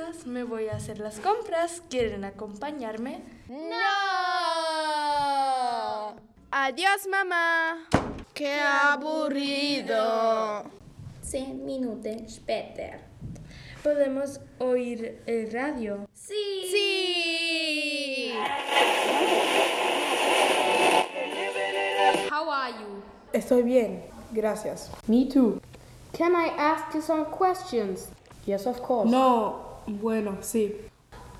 chicas, me voy a hacer las compras. ¿Quieren acompañarme? ¡No! Adiós, mamá. ¡Qué aburrido! Zehn Minuten später. ¿Podemos oír el radio? Sí. Sí. How are you? Estoy bien, gracias. Me too. Can I ask you some questions? Yes, of course. No, bueno, sí.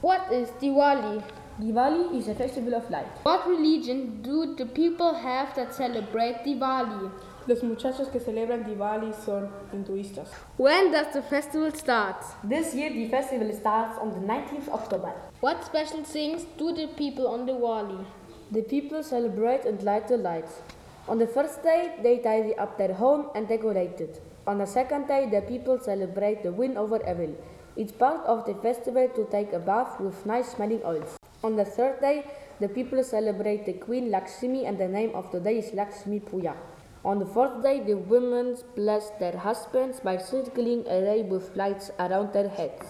What is Diwali? Diwali is a festival of light. What religion do the people have that celebrate Diwali? Los muchachos que celebran Diwali son hinduistas. When does the festival start? This year the festival starts on the 19th October. What special things do the people on Diwali? The people celebrate and light the lights. On the first day, they tidy up their home and decorate it. On the second day, the people celebrate the win over evil. It's part of the festival to take a bath with nice smelling oils. On the third day, the people celebrate the Queen Lakshmi and the name of the day is Lakshmi Puja. On the fourth day, the women bless their husbands by circling a ray with lights around their heads.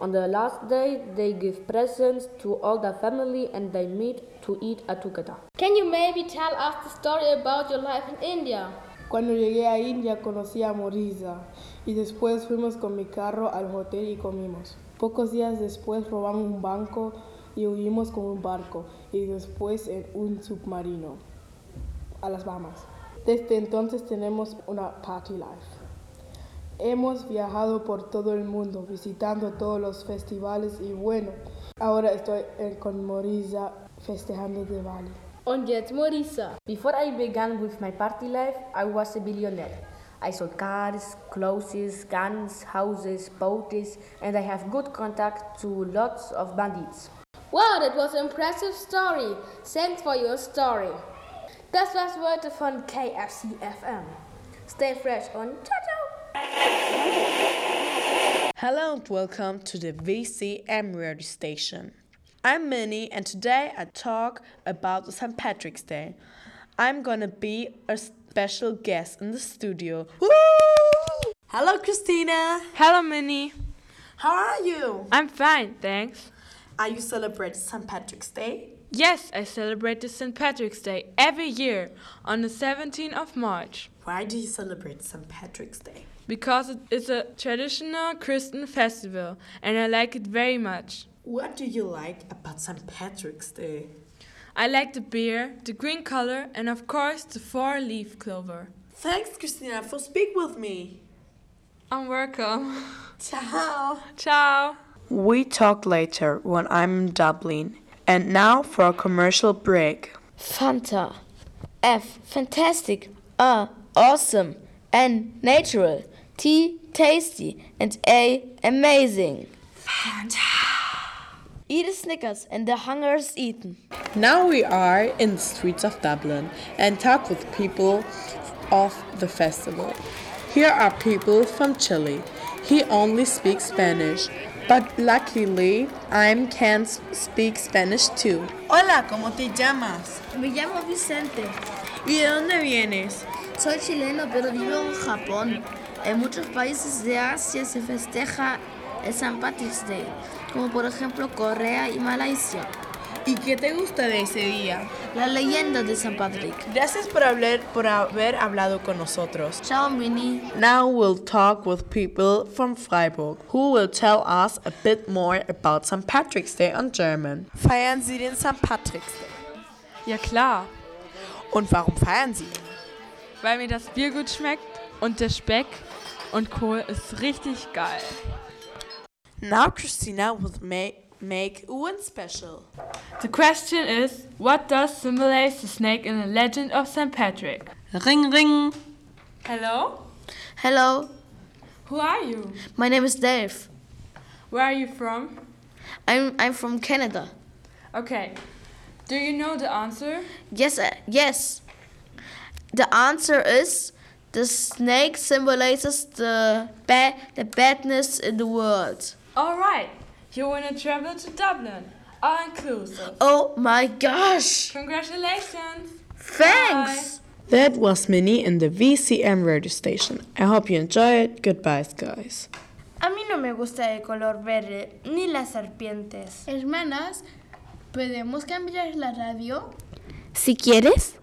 On the last day, they give presents to all the family and they meet to eat a together. Can you maybe tell us the story about your life in India? Cuando llegué a India conocí a Morisa y después fuimos con mi carro al hotel y comimos. Pocos días después robamos un banco y huimos con un barco y después en un submarino a las Bahamas. Desde entonces tenemos una party life. Hemos viajado por todo el mundo visitando todos los festivales y bueno, ahora estoy con Morisa festejando Diwali. Und jetzt Morisa. Before I began with my party life, I was a billionaire. I sold cars, clothes, guns, houses, boats, and I have good contact to lots of bandits. Wow, that was an impressive story. Thanks for your story. Das war's heute von KFC FM. Stay fresh und ciao ciao. Hello and welcome to the VCM radio station. I'm Minnie and today I talk about St. Patrick's Day. I'm gonna be a special guest in the studio. Woo! Hello, Christina. Hello, Minnie. How are you? I'm fine, thanks. Are you celebrating St. Patrick's Day? Yes, I celebrate the St. Patrick's Day every year on the 17th of March Why do you celebrate St. Patrick's Day? because it is a traditional Christian festival and I like it very much. What do you like about St. Patrick's Day? I like the beer, the green color, and of course the four leaf clover. Thanks, Christina, for speak with me. I'm welcome. Ciao. Ciao. We talk later when I'm in Dublin. And now for a commercial break. Fanta. F. Fantastic. A. Awesome. N. Natural. T. Tasty. And A. Amazing. Eat a Snickers and the hunger's eaten. Now we are in the streets of Dublin and talk with people of the festival. Here are people from Chile. He only speaks Spanish, but luckily I can s- speak Spanish too. Hola, ¿cómo te llamas? Me llamo Vicente. ¿Y de dónde vienes? Soy chileno, pero vivo en Japón. En muchos países de Asia se festeja el St. Patrick's Day, como por ejemplo Corea y Malasia. ¿Y qué te gusta de ese día? La leyenda de St. Patrick. Gracias por, hablar, por haber hablado con nosotros. Chao, Mini. Now we'll talk with people from Freiburg who will tell us a bit more about St. Patrick's Day on German. Feiern Sie den St. Patrick's Day? Ja klar, Und warum feiern Sie? weil mir das Bier gut schmeckt und der Speck und Kohl ist richtig geil. Now, Christina will make, make one special. The question is, what does symbolize the snake in the legend of St. Patrick? Ring ring. Hello? Hello, Who are you? my name is Dave. Where are you from? I'm, I'm from Canada. Okay. Do you know the answer? Yes, uh, yes. The answer is the snake symbolizes the ba- the badness in the world. All right. You want to travel to Dublin, all inclusive. Oh my gosh! Congratulations. Thanks. That was Minnie in the VCM radio station. I hope you enjoy it. Goodbye, guys. A mí no me me gusta el color verde, ni las serpientes. Hermanas, ¿podemos cambiar la radio? Si quieres.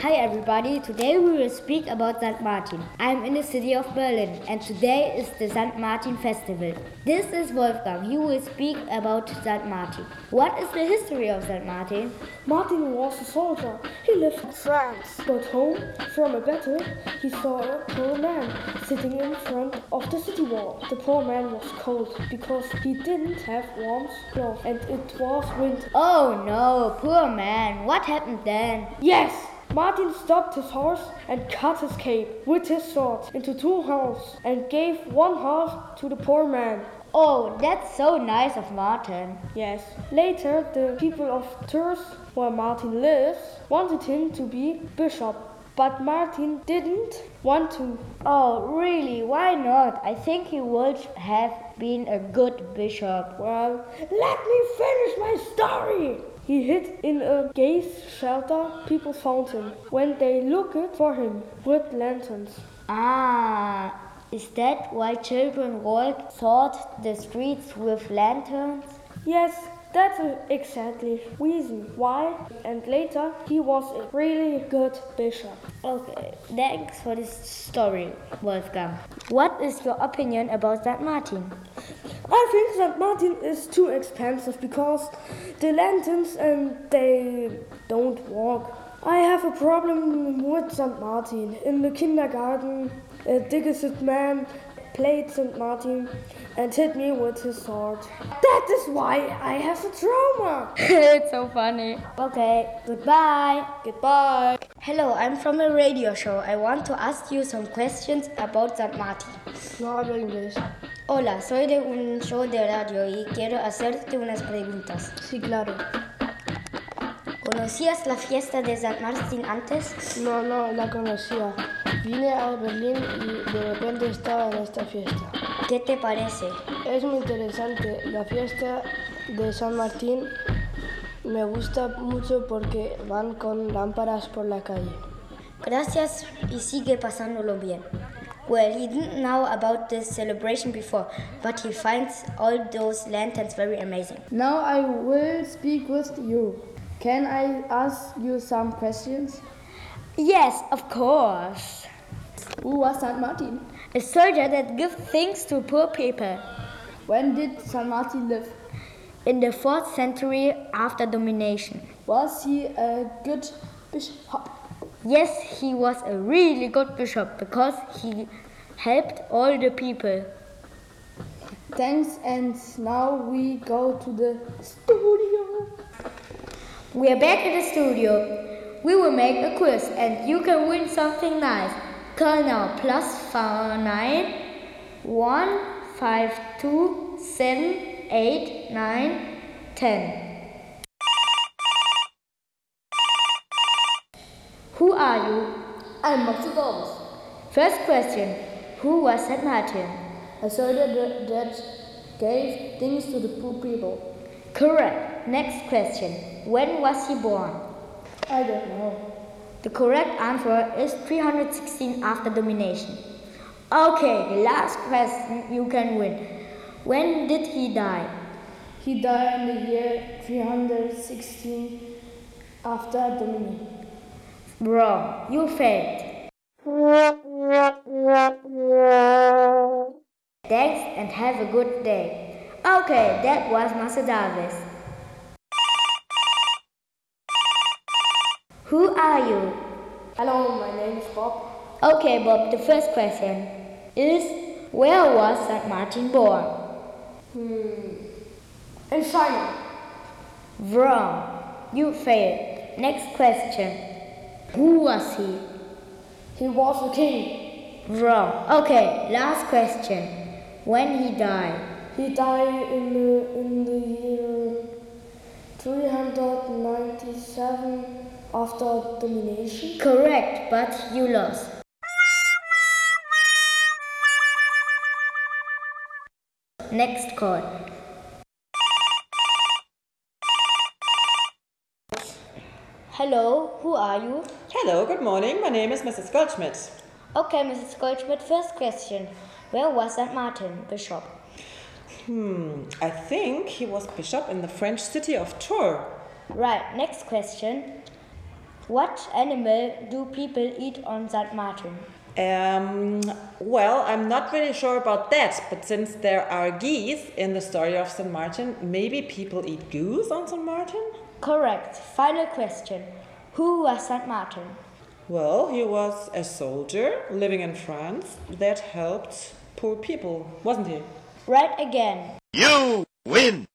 Hi everybody, today we will speak about St. Martin. I'm in the city of Berlin and today is the St. Martin Festival. This is Wolfgang. He will speak about St. Martin. What is the history of St. Martin? Martin was a soldier. He lived in France. Got home from a battle. He saw a poor man sitting in front of the city wall. The poor man was cold because he didn't have warm clothes and it was winter. Oh no, poor man. What happened then? Yes! Martin stopped his horse and cut his cape with his sword into two halves and gave one half to the poor man. Oh, that's so nice of Martin. Yes. Later, the people of Tours, where Martin lives, wanted him to be bishop. But Martin didn't want to. Oh, really? Why not? I think he would have been a good bishop. Well, let me finish my story. He hid in a gas shelter. People found him when they looked for him with lanterns. Ah, is that why children walk thought the streets with lanterns? Yes, that's exactly reason why. And later, he was a really good bishop. Okay, thanks for this story, Wolfgang. What is your opinion about St. Martin? I think St. Martin is too expensive because the lanterns and they don't work. I have a problem with St. Martin. In the kindergarten, a diggest man played St. Martin and hit me with his sword. That is why I have a trauma. it's so funny. Okay, goodbye. Goodbye. Hello, I'm from a radio show. I want to ask you some questions about St. Martin. No hablo inglés. Hola, soy de un show de radio y quiero hacerte unas preguntas. Sí, claro. ¿Conocías la fiesta de St. Martin antes? No, no, la conocía. Vine a Berlín y de repente estaba en esta fiesta. ¿Qué te parece? Es muy interesante. La fiesta de San Martín me gusta mucho porque van con lámparas por la calle. Gracias y sigue pasándolo bien. Well, he didn't know about this celebration before, but he finds all those lanterns very amazing. Now I will speak with you. Can I ask you some questions? Yes, of course. Who was Saint Martin? A soldier that gave things to poor people. When did Saint Martin live? In the 4th century after domination. Was he a good bishop? Yes, he was a really good bishop because he helped all the people. Thanks, and now we go to the studio. We are back in the studio. We will make a quiz and you can win something nice. Call now plus four nine one five two seven eight nine ten. Who are you? I'm Maxi Gomes. First question Who was St. Martin? A soldier that, that gave things to the poor people. Correct. Next question When was he born? I don't know. The correct answer is 316 after domination. Okay, the last question you can win. When did he die? He died in the year 316 after domination. Wrong. You failed. Thanks and have a good day. Okay, that was Macedaves. Who are you? Hello, my name is Bob. Okay, Bob, the first question is where was St. Martin born? Hmm. In China. Wrong. You failed. Next question. Who was he? He was a king. Wrong. Okay, last question. When he died? He died in the, in the year 397 after domination? Correct, but you lost. Next call. Hello, who are you? Hello, good morning. My name is Mrs. Goldschmidt. Okay, Mrs. Goldschmidt, first question. Where was St. Martin, Bishop? Hmm, I think he was bishop in the French city of Tours. Right, next question. What animal do people eat on St. Martin? Um, well, I'm not really sure about that, but since there are geese in the story of St. Martin, maybe people eat goose on St. Martin? Correct. Final question. Who was St. Martin? Well, he was a soldier living in France that helped poor people, wasn't he? Right again. You win!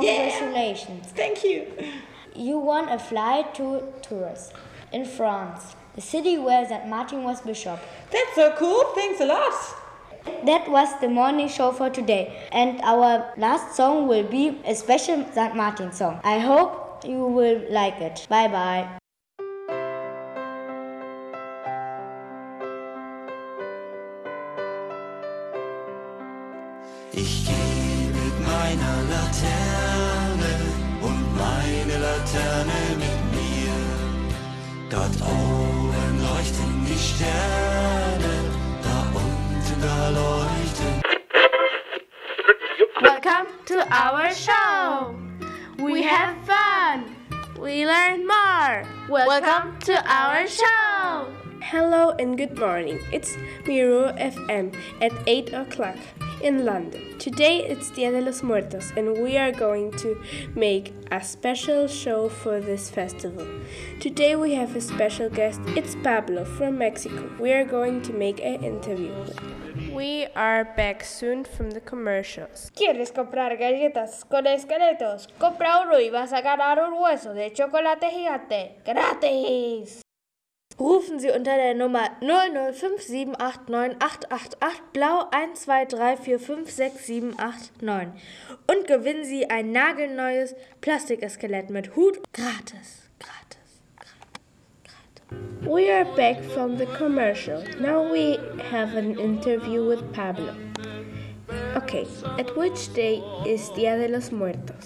Congratulations. Yeah. Thank you. You won a flight to Tours in France, the city where St. Martin was bishop. That's so cool. Thanks a lot. That was the morning show for today, and our last song will be a special St. Martin song. I hope you will like it. Bye bye. Ich gehe mit meiner Laterne Da unten da leuchten. Welcome to our show. We have fun. We learn more. Welcome to our show. Hello and good morning. It's Miro FM at 8 o'clock in London. Today it's Dia de los Muertos and we are going to make a special show for this festival. Today we have a special guest. It's Pablo from Mexico. We are going to make an interview. We are back soon from the commercials. ¿Quieres comprar galletas con esqueletos? Compra uno y vas a ganar un hueso de chocolate gigante. ¡Gratis! Rufen Sie unter der Nummer 005789888 blau 123456789 und gewinnen Sie ein nagelneues Plastikeskelett mit Hut gratis. Gratis. gratis. We are back from the commercial. Now we have an interview with Pablo. Okay, at which day is Dia de los Muertos?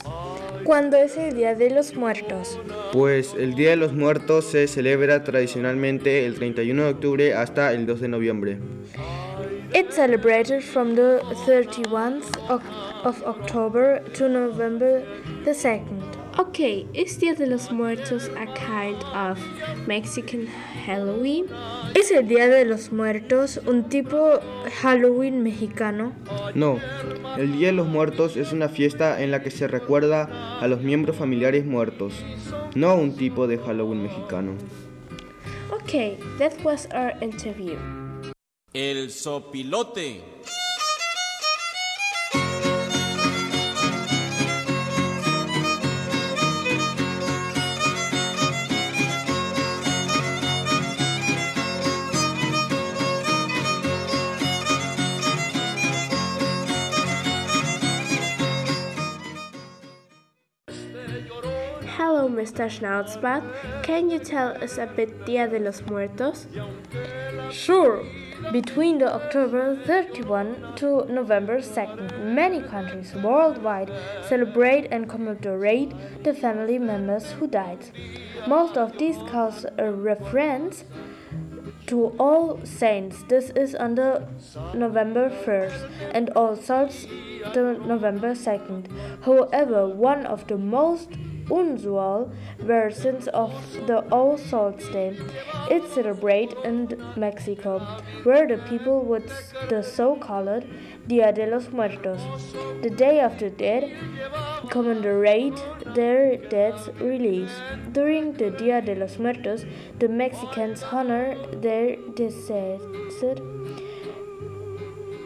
¿Cuándo es el Día de los Muertos? Pues el Día de los Muertos se celebra tradicionalmente el 31 de octubre hasta el 2 de noviembre. It's celebrated from the 31st of October to November the 2nd. Okay, is Dia de los Muertos a kind of Mexican Halloween? ¿Es el Día de los Muertos un tipo Halloween mexicano? No, el Día de los Muertos es una fiesta en la que se recuerda a los miembros familiares muertos, no un tipo de Halloween mexicano. Okay, that was our interview. El sopilote. Hello, Mr. Schnauzbart. Can you tell us a bit Dia de los Muertos? Sure. Between the October 31 to November 2nd, many countries worldwide celebrate and commemorate the family members who died. Most of these cause a reference to All Saints. This is on the November 1st and All Souls the November 2nd. However, one of the most unusual versions of the All Souls Day. It's celebrated in Mexico, where the people would the so-called Dia de los Muertos, the Day of the Dead, commemorate their dead's release. During the Dia de los Muertos, the Mexicans honor their deceased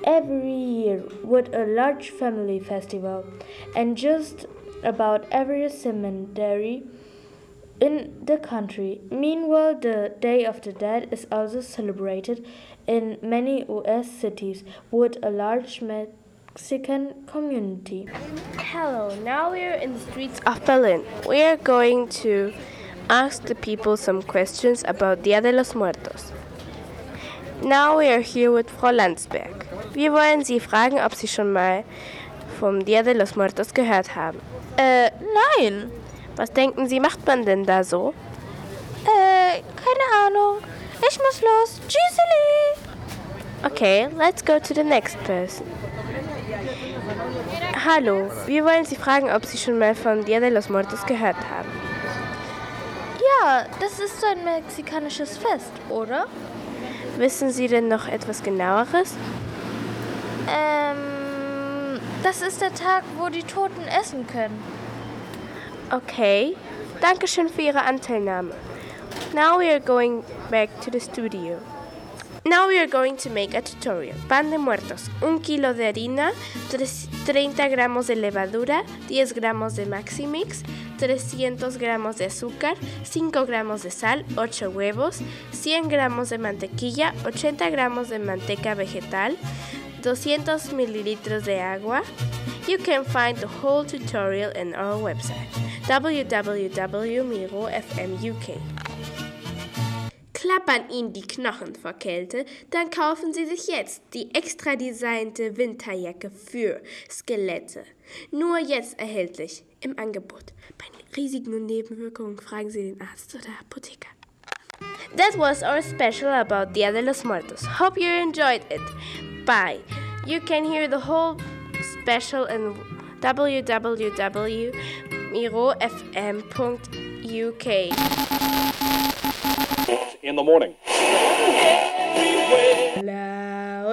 every year with a large family festival, and just about every cemetery in the country. Meanwhile, the Day of the Dead is also celebrated in many US cities with a large Mexican community. Hello, now we are in the streets of Berlin. We are going to ask the people some questions about Dia de los Muertos. Now we are here with Frau Landsberg. Wir wollen Sie fragen, ob Sie schon mal vom Dia de los Muertos gehört haben. Äh, nein. Was denken Sie, macht man denn da so? Äh, keine Ahnung. Ich muss los. Tschüsseli. Okay, let's go to the next person. Hallo, wir wollen Sie fragen, ob Sie schon mal von Dia de los Muertos gehört haben. Ja, das ist ein mexikanisches Fest, oder? Wissen Sie denn noch etwas genaueres? Ähm, das ist der Tag, wo die Toten essen können. Okay, danke schön für Ihre Anteilnahme. Now we are going back to the studio. Now we are going to make a tutorial. Pan de muertos, un kilo de harina, 30 gramos de levadura, 10 gramos de Maximix, 300 gramos de azúcar, 5 gramos de sal, 8 huevos, 100 gramos de mantequilla, 80 gramos de manteca vegetal, 200 mililitros de agua. You can find the whole tutorial in our website www.miro.fm.uk. Klappern Ihnen die Knochen vor Kälte, dann kaufen Sie sich jetzt die extra designte Winterjacke für Skelette. Nur jetzt erhältlich im Angebot. Bei Risiken und Nebenwirkungen fragen Sie den Arzt oder Apotheker. That was our special about Dia de los Muertos. Hope you enjoyed it. Bye. You can hear the whole special in www.mirofm.uk. In the morning. La